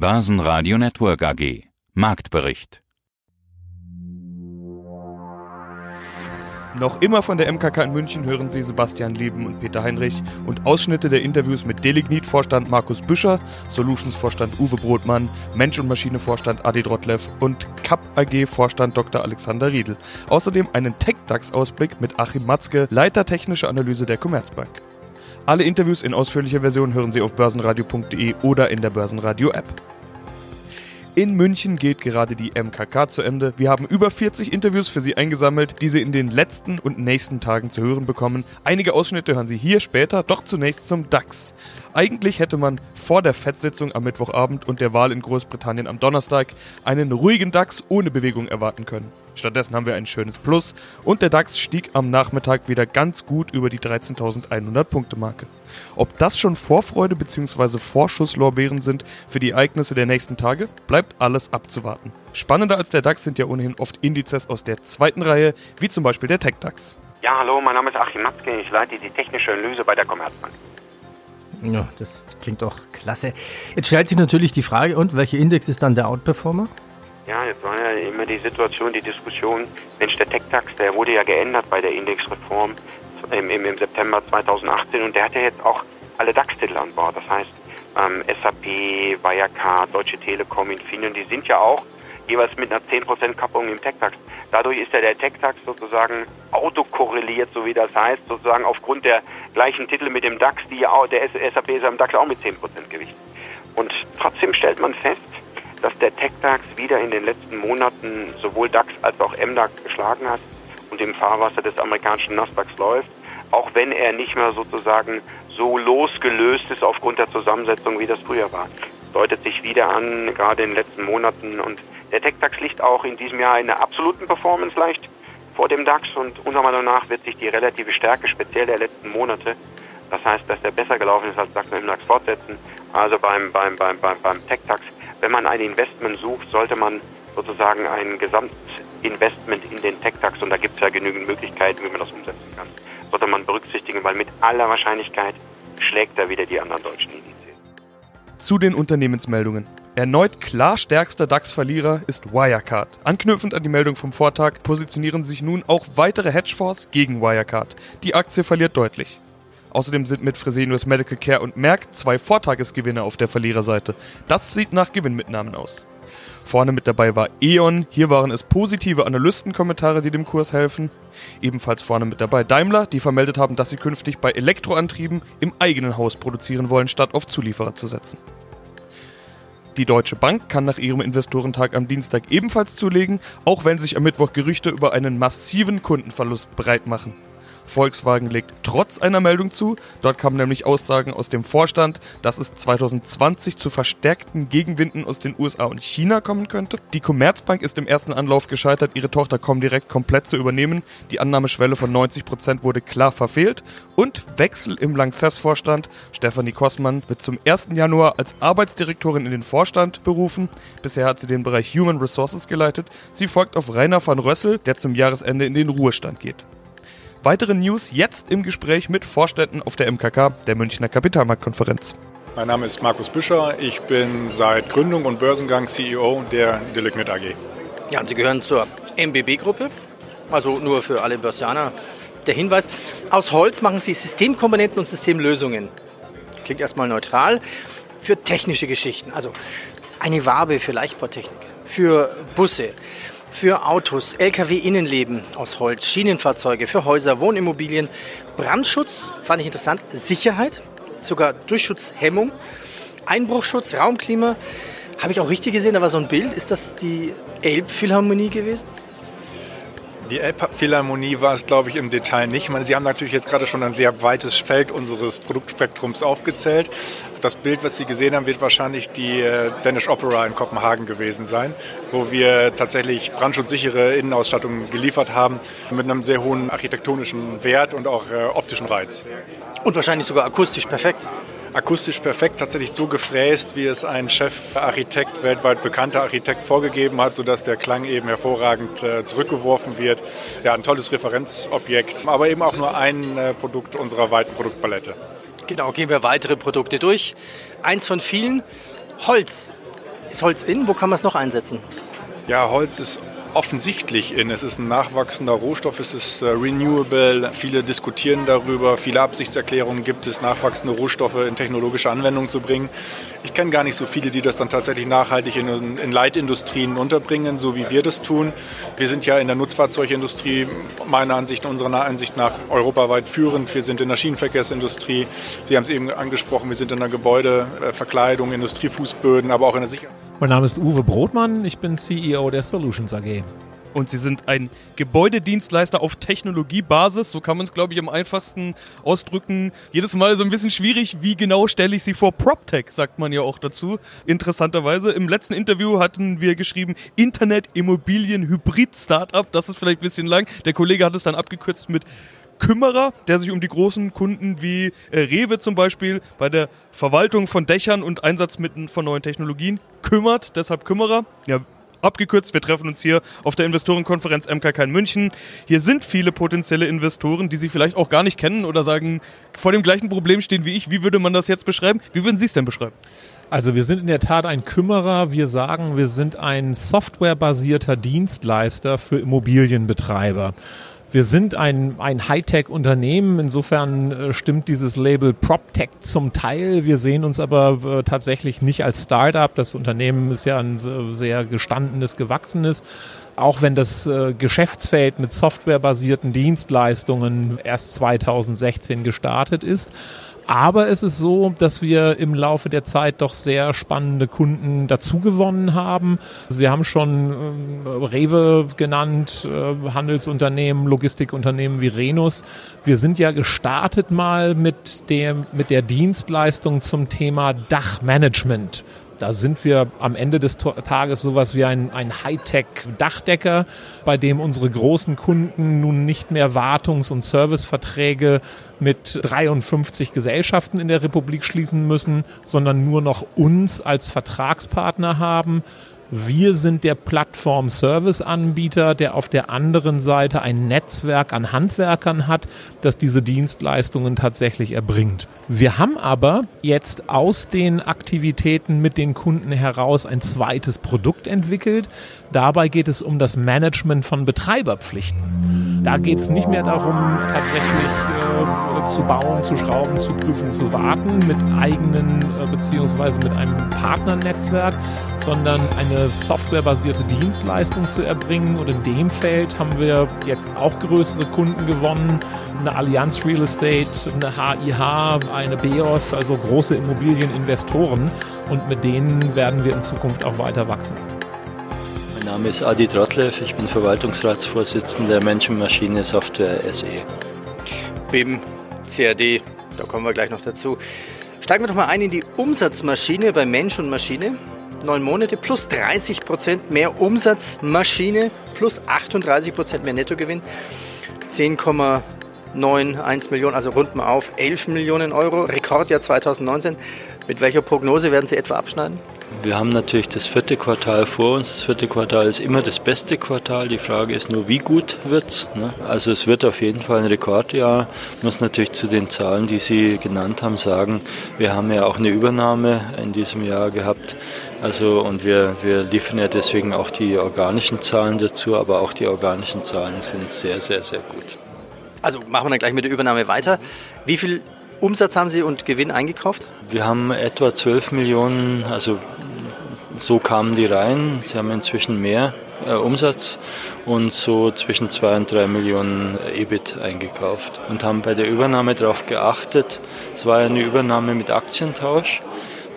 Börsenradio Network AG. Marktbericht. Noch immer von der MKK in München hören Sie Sebastian Leben und Peter Heinrich und Ausschnitte der Interviews mit Delignit-Vorstand Markus Büscher, Solutions-Vorstand Uwe Brotmann, Mensch- und Maschine-Vorstand Adi Drotlev und CAP AG-Vorstand Dr. Alexander Riedel. Außerdem einen Tech-DAX-Ausblick mit Achim Matzke, Leiter technische Analyse der Commerzbank. Alle Interviews in ausführlicher Version hören Sie auf börsenradio.de oder in der Börsenradio-App. In München geht gerade die MKK zu Ende. Wir haben über 40 Interviews für Sie eingesammelt, die Sie in den letzten und nächsten Tagen zu hören bekommen. Einige Ausschnitte hören Sie hier später, doch zunächst zum DAX. Eigentlich hätte man vor der FED-Sitzung am Mittwochabend und der Wahl in Großbritannien am Donnerstag einen ruhigen DAX ohne Bewegung erwarten können. Stattdessen haben wir ein schönes Plus und der DAX stieg am Nachmittag wieder ganz gut über die 13.100 Punkte Marke. Ob das schon Vorfreude bzw. Vorschusslorbeeren sind für die Ereignisse der nächsten Tage, bleibt alles abzuwarten. Spannender als der DAX sind ja ohnehin oft Indizes aus der zweiten Reihe, wie zum Beispiel der Tech-DAX. Ja, hallo, mein Name ist Achim Matzke, ich leite die technische Analyse bei der Commerzbank. Ja, das klingt doch klasse. Jetzt stellt sich natürlich die Frage, und welcher Index ist dann der Outperformer? Ja, jetzt war ja immer die Situation, die Diskussion, Mensch, der Tech-DAX, der wurde ja geändert bei der Indexreform im, im, im, September 2018 und der hat ja jetzt auch alle DAX-Titel an Bord. Das heißt, ähm, SAP, Wirecard, Deutsche Telekom, Infineon, die sind ja auch jeweils mit einer 10% Kappung im Tech-DAX. Dadurch ist ja der Tech-DAX sozusagen autokorreliert, so wie das heißt, sozusagen aufgrund der gleichen Titel mit dem DAX, die ja auch, der SAP ist am DAX auch mit 10% Gewicht. Und trotzdem stellt man fest, dass der Tech-DAX wieder in den letzten Monaten sowohl DAX als auch MDAX geschlagen hat und im Fahrwasser des amerikanischen Nasdaqs läuft, auch wenn er nicht mehr sozusagen so losgelöst ist aufgrund der Zusammensetzung, wie das früher war. Deutet sich wieder an, gerade in den letzten Monaten. Und der Tech-DAX liegt auch in diesem Jahr in der absoluten Performance leicht vor dem DAX und unserer Meinung nach wird sich die relative Stärke, speziell der letzten Monate, das heißt, dass der besser gelaufen ist als DAX und MDAX fortsetzen. Also beim, beim, beim, beim, beim Tech-DAX wenn man ein Investment sucht, sollte man sozusagen ein Gesamtinvestment in den Tech-DAX, und da gibt es ja genügend Möglichkeiten, wie man das umsetzen kann, sollte man berücksichtigen, weil mit aller Wahrscheinlichkeit schlägt er wieder die anderen deutschen Indizes. Zu den Unternehmensmeldungen. Erneut klar stärkster DAX-Verlierer ist Wirecard. Anknüpfend an die Meldung vom Vortag positionieren sich nun auch weitere Hedgefonds gegen Wirecard. Die Aktie verliert deutlich. Außerdem sind mit Fresenius Medical Care und Merck zwei Vortagesgewinner auf der Verliererseite. Das sieht nach Gewinnmitnahmen aus. Vorne mit dabei war E.ON, hier waren es positive Analystenkommentare, die dem Kurs helfen. Ebenfalls vorne mit dabei Daimler, die vermeldet haben, dass sie künftig bei Elektroantrieben im eigenen Haus produzieren wollen, statt auf Zulieferer zu setzen. Die Deutsche Bank kann nach ihrem Investorentag am Dienstag ebenfalls zulegen, auch wenn sich am Mittwoch Gerüchte über einen massiven Kundenverlust breit machen. Volkswagen legt trotz einer Meldung zu. Dort kamen nämlich Aussagen aus dem Vorstand, dass es 2020 zu verstärkten Gegenwinden aus den USA und China kommen könnte. Die Commerzbank ist im ersten Anlauf gescheitert, ihre Tochter Comdirect komplett zu übernehmen. Die Annahmeschwelle von 90 Prozent wurde klar verfehlt. Und Wechsel im Lanxess-Vorstand. Stefanie Kossmann wird zum 1. Januar als Arbeitsdirektorin in den Vorstand berufen. Bisher hat sie den Bereich Human Resources geleitet. Sie folgt auf Rainer van Rössel, der zum Jahresende in den Ruhestand geht. Weitere News jetzt im Gespräch mit Vorständen auf der MKK, der Münchner Kapitalmarktkonferenz. Mein Name ist Markus Büscher. Ich bin seit Gründung und Börsengang CEO der Delignit AG. Ja, und Sie gehören zur MBB-Gruppe, also nur für alle Börsianer. Der Hinweis, aus Holz machen Sie Systemkomponenten und Systemlösungen. Klingt erstmal neutral. Für technische Geschichten, also eine Wabe für Leichtbautechnik, für Busse, für Autos, Lkw-Innenleben aus Holz, Schienenfahrzeuge, für Häuser, Wohnimmobilien, Brandschutz, fand ich interessant, Sicherheit, sogar Durchschutzhemmung, Einbruchschutz, Raumklima. Habe ich auch richtig gesehen, da war so ein Bild. Ist das die Elbphilharmonie gewesen? Die Elbphilharmonie war es, glaube ich, im Detail nicht. Ich meine, Sie haben natürlich jetzt gerade schon ein sehr weites Feld unseres Produktspektrums aufgezählt. Das Bild, was Sie gesehen haben, wird wahrscheinlich die äh, Danish Opera in Kopenhagen gewesen sein, wo wir tatsächlich brandschutzsichere Innenausstattung geliefert haben mit einem sehr hohen architektonischen Wert und auch äh, optischen Reiz. Und wahrscheinlich sogar akustisch perfekt akustisch perfekt, tatsächlich so gefräst, wie es ein Chefarchitekt, weltweit bekannter Architekt vorgegeben hat, sodass der Klang eben hervorragend äh, zurückgeworfen wird. Ja, ein tolles Referenzobjekt, aber eben auch nur ein äh, Produkt unserer weiten Produktpalette. Genau, gehen wir weitere Produkte durch. Eins von vielen, Holz. Ist Holz in? Wo kann man es noch einsetzen? Ja, Holz ist offensichtlich in. Es ist ein nachwachsender Rohstoff, es ist äh, renewable. Viele diskutieren darüber, viele Absichtserklärungen gibt es, nachwachsende Rohstoffe in technologische Anwendung zu bringen. Ich kenne gar nicht so viele, die das dann tatsächlich nachhaltig in, in Leitindustrien unterbringen, so wie wir das tun. Wir sind ja in der Nutzfahrzeugindustrie meiner Ansicht, unserer Ansicht nach europaweit führend. Wir sind in der Schienenverkehrsindustrie. Sie haben es eben angesprochen, wir sind in der Gebäudeverkleidung, Industriefußböden, aber auch in der Sicherheit. Mein Name ist Uwe Brotmann, ich bin CEO der Solutions AG. Und sie sind ein Gebäudedienstleister auf Technologiebasis. So kann man es, glaube ich, am einfachsten ausdrücken. Jedes Mal so ein bisschen schwierig, wie genau stelle ich sie vor. PropTech sagt man ja auch dazu. Interessanterweise, im letzten Interview hatten wir geschrieben, Internet, Immobilien, Hybrid, Startup. Das ist vielleicht ein bisschen lang. Der Kollege hat es dann abgekürzt mit Kümmerer, der sich um die großen Kunden wie äh, Rewe zum Beispiel bei der Verwaltung von Dächern und Einsatz von neuen Technologien kümmert. Deshalb Kümmerer. Ja, abgekürzt. Wir treffen uns hier auf der Investorenkonferenz MKK in München. Hier sind viele potenzielle Investoren, die Sie vielleicht auch gar nicht kennen oder sagen, vor dem gleichen Problem stehen wie ich. Wie würde man das jetzt beschreiben? Wie würden Sie es denn beschreiben? Also wir sind in der Tat ein Kümmerer. Wir sagen, wir sind ein softwarebasierter Dienstleister für Immobilienbetreiber. Wir sind ein, ein Hightech-Unternehmen. Insofern äh, stimmt dieses Label PropTech zum Teil. Wir sehen uns aber äh, tatsächlich nicht als Startup. Das Unternehmen ist ja ein sehr gestandenes, gewachsenes. Auch wenn das äh, Geschäftsfeld mit softwarebasierten Dienstleistungen erst 2016 gestartet ist. Aber es ist so, dass wir im Laufe der Zeit doch sehr spannende Kunden dazugewonnen haben. Sie haben schon äh, Rewe genannt, äh, Handelsunternehmen, Logistikunternehmen wie Renus. Wir sind ja gestartet mal mit, dem, mit der Dienstleistung zum Thema Dachmanagement. Da sind wir am Ende des Tages sowas wie ein, ein Hightech-Dachdecker, bei dem unsere großen Kunden nun nicht mehr Wartungs- und Serviceverträge mit 53 Gesellschaften in der Republik schließen müssen, sondern nur noch uns als Vertragspartner haben wir sind der Plattform-Service-Anbieter, der auf der anderen Seite ein Netzwerk an Handwerkern hat, das diese Dienstleistungen tatsächlich erbringt. Wir haben aber jetzt aus den Aktivitäten mit den Kunden heraus ein zweites Produkt entwickelt. Dabei geht es um das Management von Betreiberpflichten. Da geht es nicht mehr darum, tatsächlich äh, zu bauen, zu schrauben, zu prüfen, zu warten mit eigenen äh, beziehungsweise mit einem Partnernetzwerk, sondern eine softwarebasierte Dienstleistung zu erbringen. Und in dem Feld haben wir jetzt auch größere Kunden gewonnen. Eine Allianz Real Estate, eine HIH, eine BEOS, also große Immobilieninvestoren. Und mit denen werden wir in Zukunft auch weiter wachsen. Mein Name ist Adi Trotlev, ich bin Verwaltungsratsvorsitzender der Menschenmaschine Software SE. BIM, CAD, da kommen wir gleich noch dazu. Steigen wir doch mal ein in die Umsatzmaschine bei Mensch und Maschine neun Monate plus 30 Prozent mehr Umsatzmaschine plus 38 Prozent mehr Nettogewinn. 10,91 Millionen, also rund mal auf 11 Millionen Euro. Rekordjahr 2019. Mit welcher Prognose werden Sie etwa abschneiden? Wir haben natürlich das vierte Quartal vor uns. Das vierte Quartal ist immer das beste Quartal. Die Frage ist nur, wie gut wird's. Ne? Also es wird auf jeden Fall ein Rekordjahr. Ich muss natürlich zu den Zahlen, die Sie genannt haben, sagen, wir haben ja auch eine Übernahme in diesem Jahr gehabt. Also und wir, wir liefern ja deswegen auch die organischen Zahlen dazu, aber auch die organischen Zahlen sind sehr, sehr, sehr gut. Also machen wir dann gleich mit der Übernahme weiter. Wie viel Umsatz haben Sie und Gewinn eingekauft? Wir haben etwa 12 Millionen, also so kamen die rein. Sie haben inzwischen mehr äh, Umsatz und so zwischen 2 und 3 Millionen EBIT eingekauft und haben bei der Übernahme darauf geachtet. Es war eine Übernahme mit Aktientausch.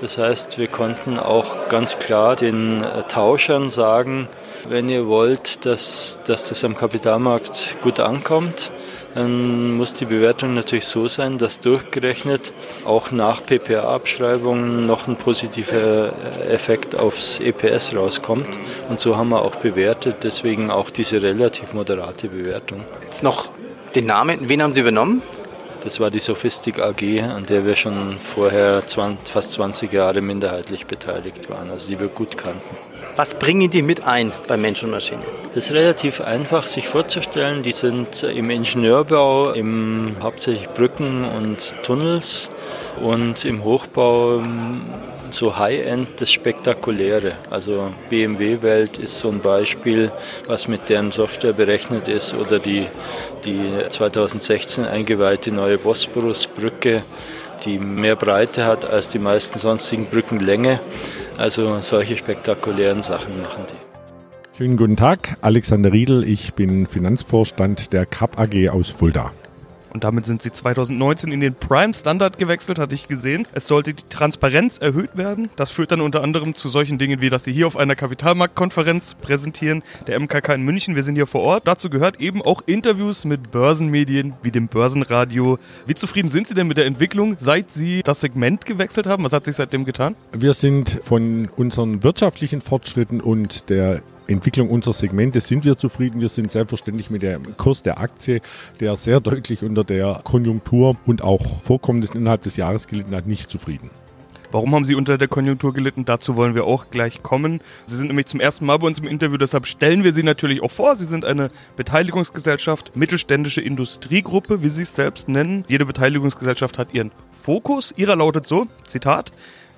Das heißt, wir konnten auch ganz klar den äh, Tauschern sagen, wenn ihr wollt, dass, dass das am Kapitalmarkt gut ankommt, dann muss die Bewertung natürlich so sein, dass durchgerechnet auch nach PPA-Abschreibungen noch ein positiver äh, Effekt aufs EPS rauskommt. Und so haben wir auch bewertet, deswegen auch diese relativ moderate Bewertung. Jetzt noch den Namen, wen haben Sie übernommen? Das war die Sophistik AG, an der wir schon vorher 20, fast 20 Jahre minderheitlich beteiligt waren, also die wir gut kannten. Was bringen die mit ein bei Mensch und Maschine? Das ist relativ einfach sich vorzustellen. Die sind im Ingenieurbau, im hauptsächlich Brücken und Tunnels und im Hochbau so High-End das Spektakuläre. Also BMW-Welt ist so ein Beispiel, was mit deren Software berechnet ist oder die, die 2016 eingeweihte neue Bosporus-Brücke, die mehr Breite hat als die meisten sonstigen Brückenlänge. Also solche spektakulären Sachen machen die. Schönen guten Tag, Alexander Riedel, ich bin Finanzvorstand der CAP AG aus Fulda. Und damit sind sie 2019 in den Prime Standard gewechselt, hatte ich gesehen. Es sollte die Transparenz erhöht werden. Das führt dann unter anderem zu solchen Dingen wie, dass sie hier auf einer Kapitalmarktkonferenz präsentieren, der MKK in München. Wir sind hier vor Ort. Dazu gehört eben auch Interviews mit Börsenmedien wie dem Börsenradio. Wie zufrieden sind Sie denn mit der Entwicklung, seit Sie das Segment gewechselt haben? Was hat sich seitdem getan? Wir sind von unseren wirtschaftlichen Fortschritten und der Entwicklung unserer Segmente sind wir zufrieden. Wir sind selbstverständlich mit dem Kurs der Aktie, der sehr deutlich unter der Konjunktur und auch Vorkommnissen innerhalb des Jahres gelitten hat, nicht zufrieden. Warum haben Sie unter der Konjunktur gelitten? Dazu wollen wir auch gleich kommen. Sie sind nämlich zum ersten Mal bei uns im Interview, deshalb stellen wir Sie natürlich auch vor. Sie sind eine Beteiligungsgesellschaft, mittelständische Industriegruppe, wie Sie es selbst nennen. Jede Beteiligungsgesellschaft hat ihren Fokus. Ihrer lautet so, Zitat,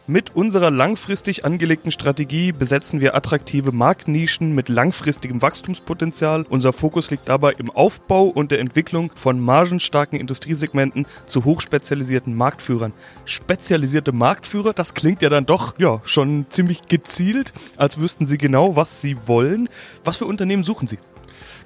mit unserer langfristig angelegten Strategie besetzen wir attraktive Marktnischen mit langfristigem Wachstumspotenzial. Unser Fokus liegt dabei im Aufbau und der Entwicklung von margenstarken Industriesegmenten zu hochspezialisierten Marktführern. Spezialisierte Marktführer, das klingt ja dann doch ja schon ziemlich gezielt, als wüssten Sie genau, was Sie wollen. Was für Unternehmen suchen Sie?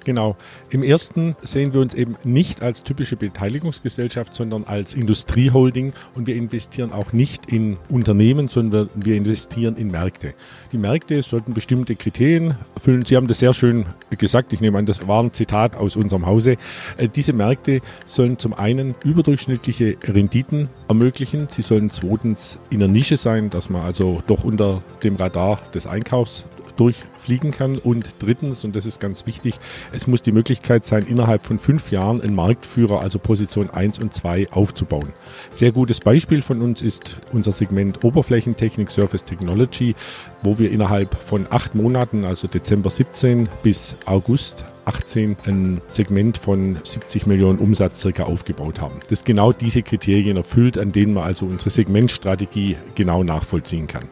Genau. Im ersten sehen wir uns eben nicht als typische Beteiligungsgesellschaft, sondern als Industrieholding und wir investieren auch nicht in Unternehmen, sondern wir investieren in Märkte. Die Märkte sollten bestimmte Kriterien erfüllen. Sie haben das sehr schön gesagt. Ich nehme an, das war ein Zitat aus unserem Hause. Äh, diese Märkte sollen zum einen überdurchschnittliche Renditen ermöglichen. Sie sollen zweitens in der Nische sein, dass man also doch unter dem Radar des Einkaufs durchfliegen kann. Und drittens, und das ist ganz wichtig, es muss die Möglichkeit sein, innerhalb von fünf Jahren einen Marktführer, also Position 1 und 2, aufzubauen. Sehr gutes Beispiel von uns ist unser Segment Oberflächentechnik Surface Technology, wo wir innerhalb von acht Monaten, also Dezember 17 bis August 18 ein Segment von 70 Millionen Umsatz circa aufgebaut haben. Das genau diese Kriterien erfüllt, an denen man also unsere Segmentstrategie genau nachvollziehen kann.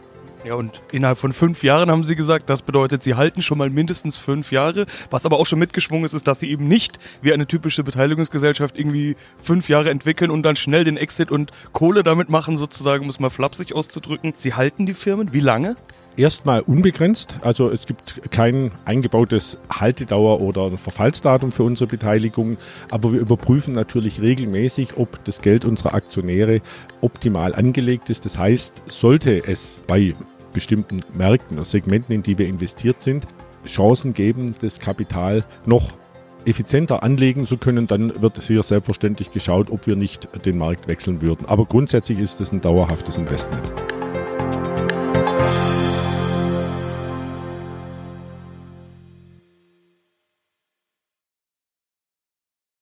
Ja, und innerhalb von fünf Jahren haben sie gesagt, das bedeutet, sie halten schon mal mindestens fünf Jahre. Was aber auch schon mitgeschwungen ist, ist, dass sie eben nicht wie eine typische Beteiligungsgesellschaft irgendwie fünf Jahre entwickeln und dann schnell den Exit und Kohle damit machen, sozusagen, um es mal flapsig auszudrücken. Sie halten die Firmen. Wie lange? erstmal unbegrenzt. Also es gibt kein eingebautes Haltedauer oder Verfallsdatum für unsere Beteiligung, aber wir überprüfen natürlich regelmäßig, ob das Geld unserer Aktionäre optimal angelegt ist. Das heißt, sollte es bei bestimmten Märkten oder Segmenten, in die wir investiert sind, Chancen geben, das Kapital noch effizienter anlegen zu können, dann wird hier selbstverständlich geschaut, ob wir nicht den Markt wechseln würden. Aber grundsätzlich ist es ein dauerhaftes Investment.